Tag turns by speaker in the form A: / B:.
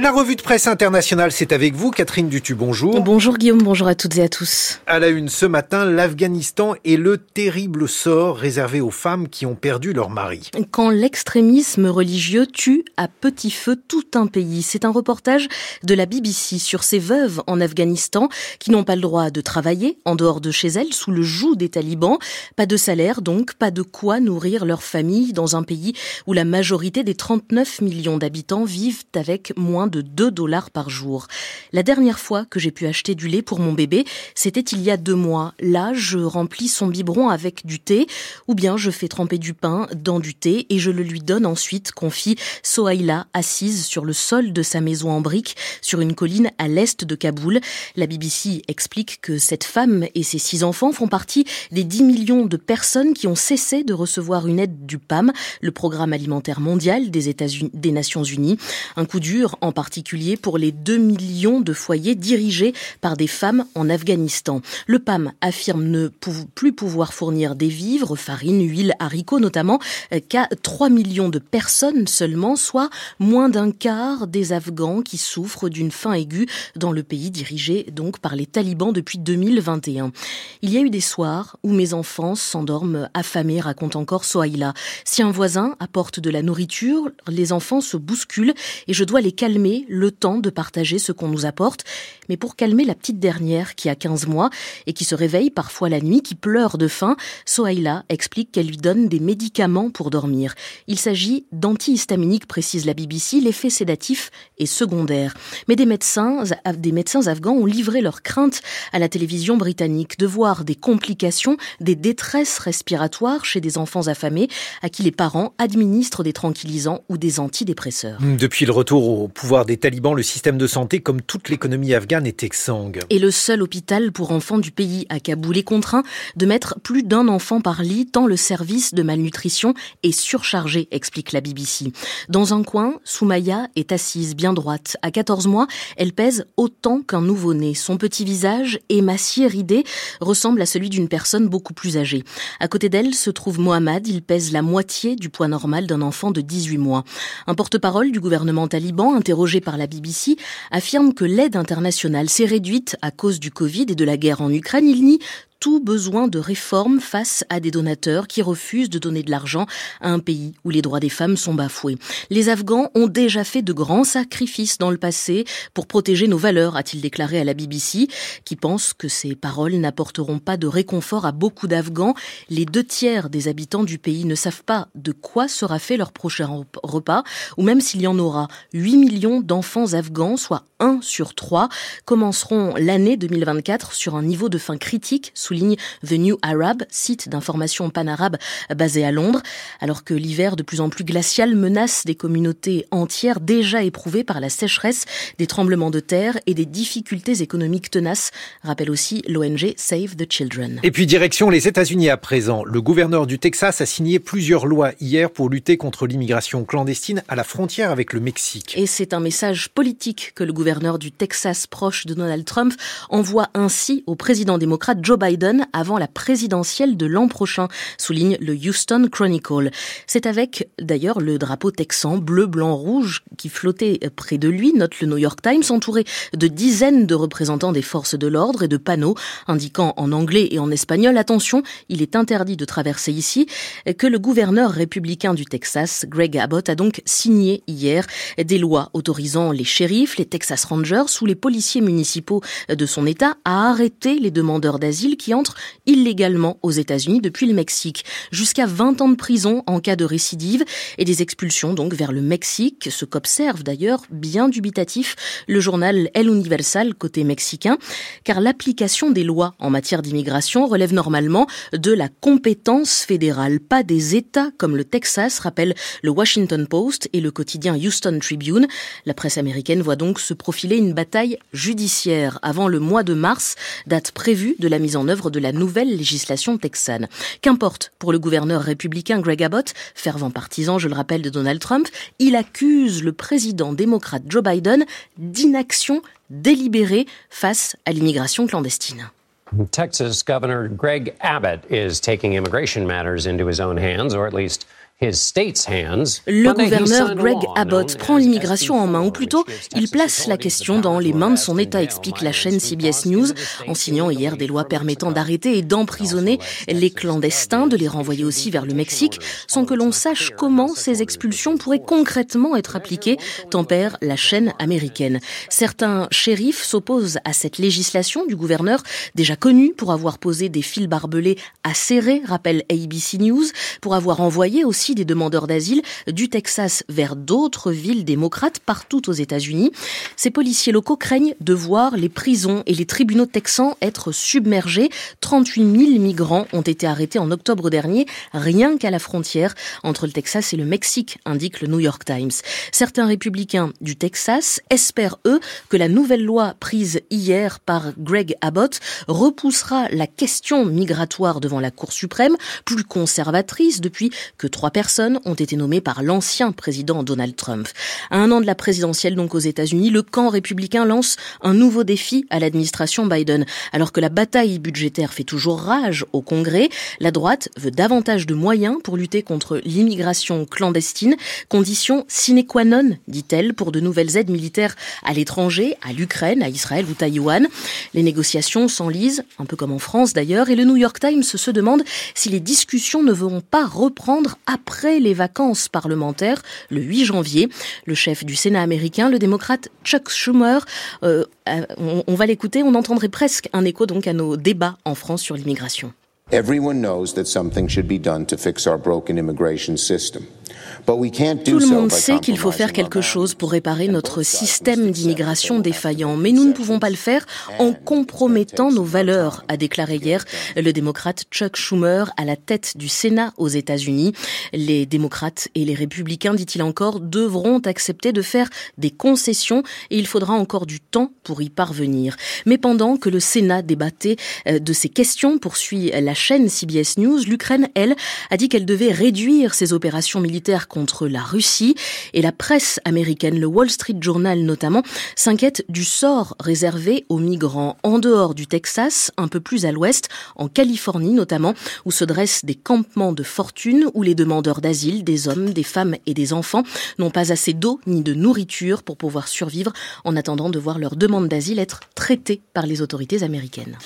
A: La revue de presse internationale, c'est avec vous, Catherine Dutu, bonjour.
B: Bonjour Guillaume, bonjour à toutes et à tous.
A: À la une ce matin, l'Afghanistan et le terrible sort réservé aux femmes qui ont perdu leur mari.
B: Quand l'extrémisme religieux tue à petit feu tout un pays, c'est un reportage de la BBC sur ces veuves en Afghanistan qui n'ont pas le droit de travailler en dehors de chez elles sous le joug des talibans. Pas de salaire donc, pas de quoi nourrir leur famille dans un pays où la majorité des 39 millions d'habitants vivent avec moins de 2 dollars par jour. La dernière fois que j'ai pu acheter du lait pour mon bébé, c'était il y a deux mois. Là, je remplis son biberon avec du thé, ou bien je fais tremper du pain dans du thé et je le lui donne ensuite, confie Sohaila, assise sur le sol de sa maison en briques, sur une colline à l'est de Kaboul. La BBC explique que cette femme et ses six enfants font partie des 10 millions de personnes qui ont cessé de recevoir une aide du PAM, le programme alimentaire mondial des États-Unis, des Nations Unies. Un coup dur en particulier pour les 2 millions de foyers dirigés par des femmes en Afghanistan. Le PAM affirme ne plus pouvoir fournir des vivres, farine, huile, haricots notamment, euh, qu'à 3 millions de personnes seulement, soit moins d'un quart des Afghans qui souffrent d'une faim aiguë dans le pays dirigé donc par les talibans depuis 2021. Il y a eu des soirs où mes enfants s'endorment affamés, raconte encore Sohaila. Si un voisin apporte de la nourriture, les enfants se bousculent et je dois les calmer le temps de partager ce qu'on nous apporte, mais pour calmer la petite dernière qui a 15 mois et qui se réveille parfois la nuit, qui pleure de faim, Sohaila explique qu'elle lui donne des médicaments pour dormir. Il s'agit d'antihistaminiques, précise la BBC, l'effet sédatif est secondaire. Mais des médecins, des médecins afghans ont livré leurs craintes à la télévision britannique de voir des complications, des détresses respiratoires chez des enfants affamés à qui les parents administrent des tranquillisants ou des antidépresseurs.
A: Depuis le retour au pouvoir des talibans, le système de santé, comme toute l'économie afghane, est exsangue.
B: Et le seul hôpital pour enfants du pays à Kaboul est contraint de mettre plus d'un enfant par lit tant le service de malnutrition est surchargé, explique la BBC. Dans un coin, Soumaya est assise bien droite. À 14 mois, elle pèse autant qu'un nouveau-né. Son petit visage, émacié, ridé, ressemble à celui d'une personne beaucoup plus âgée. À côté d'elle se trouve Mohamed. Il pèse la moitié du poids normal d'un enfant de 18 mois. Un porte-parole du gouvernement taliban, par la BBC, affirme que l'aide internationale s'est réduite à cause du Covid et de la guerre en Ukraine. Il nie tout besoin de réforme face à des donateurs qui refusent de donner de l'argent à un pays où les droits des femmes sont bafoués. Les Afghans ont déjà fait de grands sacrifices dans le passé pour protéger nos valeurs, a-t-il déclaré à la BBC, qui pense que ces paroles n'apporteront pas de réconfort à beaucoup d'Afghans. Les deux tiers des habitants du pays ne savent pas de quoi sera fait leur prochain repas, ou même s'il y en aura. 8 millions d'enfants afghans, soit 1 sur 3, commenceront l'année 2024 sur un niveau de faim critique, souligne The New Arab, site d'information pan-arabe basé à Londres, alors que l'hiver de plus en plus glacial menace des communautés entières déjà éprouvées par la sécheresse, des tremblements de terre et des difficultés économiques tenaces, rappelle aussi l'ONG Save the Children.
A: Et puis direction les États-Unis à présent. Le gouverneur du Texas a signé plusieurs lois hier pour lutter contre l'immigration clandestine à la frontière avec le Mexique.
B: Et c'est un message politique que le gouverneur du Texas proche de Donald Trump envoie ainsi au président démocrate Joe Biden avant la présidentielle de l'an prochain, souligne le Houston Chronicle. C'est avec d'ailleurs le drapeau texan bleu, blanc, rouge qui flottait près de lui, note le New York Times, entouré de dizaines de représentants des forces de l'ordre et de panneaux indiquant en anglais et en espagnol attention, il est interdit de traverser ici, que le gouverneur républicain du Texas, Greg Abbott, a donc signé hier des lois autorisant les shérifs, les Texas Rangers ou les policiers municipaux de son État à arrêter les demandeurs d'asile qui entrent illégalement aux États-Unis depuis le Mexique. Jusqu'à 20 ans de prison en cas de récidive et des expulsions donc vers le Mexique, ce qu'observe d'ailleurs bien dubitatif le journal El Universal côté mexicain, car l'application des lois en matière d'immigration relève normalement de la compétence fédérale, pas des États comme le Texas, rappelle le Washington Post et le quotidien Houston Tribune. La presse américaine voit donc se profiler une bataille judiciaire avant le mois de mars, date prévue de la mise en œuvre de la nouvelle législation texane. Qu'importe pour le gouverneur républicain Greg Abbott, fervent partisan, je le rappelle, de Donald Trump, il accuse le président démocrate Joe Biden d'inaction délibérée face à l'immigration clandestine.
C: Texas Governor Greg Abbott is taking immigration matters into his own hands, or at least
B: Le gouverneur Greg Abbott prend l'immigration en main, ou plutôt, il place la question dans les mains de son État, explique la chaîne CBS News, en signant hier des lois permettant d'arrêter et d'emprisonner les clandestins, de les renvoyer aussi vers le Mexique, sans que l'on sache comment ces expulsions pourraient concrètement être appliquées, tempère la chaîne américaine. Certains shérifs s'opposent à cette législation du gouverneur, déjà connu pour avoir posé des fils barbelés acérés, rappelle ABC News, pour avoir envoyé aussi des demandeurs d'asile du Texas vers d'autres villes démocrates partout aux États-Unis. Ces policiers locaux craignent de voir les prisons et les tribunaux texans être submergés. 38 000 migrants ont été arrêtés en octobre dernier, rien qu'à la frontière entre le Texas et le Mexique, indique le New York Times. Certains républicains du Texas espèrent, eux, que la nouvelle loi prise hier par Greg Abbott repoussera la question migratoire devant la Cour suprême, plus conservatrice depuis que trois personnes ont été nommées par l'ancien président Donald Trump. À un an de la présidentielle donc aux États-Unis, le camp républicain lance un nouveau défi à l'administration Biden. Alors que la bataille budgétaire fait toujours rage au Congrès, la droite veut davantage de moyens pour lutter contre l'immigration clandestine, condition sine qua non, dit-elle, pour de nouvelles aides militaires à l'étranger, à l'Ukraine, à Israël ou Taïwan. Les négociations s'enlisent, un peu comme en France d'ailleurs, et le New York Times se demande si les discussions ne vont pas reprendre après après les vacances parlementaires, le 8 janvier. Le chef du Sénat américain, le démocrate Chuck Schumer, euh, euh, on, va l'écouter, on entendrait presque un écho donc à nos débats en France sur l'immigration.
C: Everyone knows that something should be done to fix our broken immigration system.
B: Tout le monde sait qu'il faut faire quelque chose pour réparer notre système d'immigration défaillant, mais nous ne pouvons pas le faire en compromettant nos valeurs, a déclaré hier le démocrate Chuck Schumer à la tête du Sénat aux États-Unis. Les démocrates et les républicains, dit-il encore, devront accepter de faire des concessions et il faudra encore du temps pour y parvenir. Mais pendant que le Sénat débattait euh, de ces questions, poursuit la chaîne CBS News, l'Ukraine, elle, a dit qu'elle devait réduire ses opérations militaires contre la Russie et la presse américaine, le Wall Street Journal notamment, s'inquiète du sort réservé aux migrants en dehors du Texas, un peu plus à l'ouest, en Californie notamment, où se dressent des campements de fortune où les demandeurs d'asile, des hommes, des femmes et des enfants, n'ont pas assez d'eau ni de nourriture pour pouvoir survivre en attendant de voir leur demande d'asile être traitée par les autorités américaines.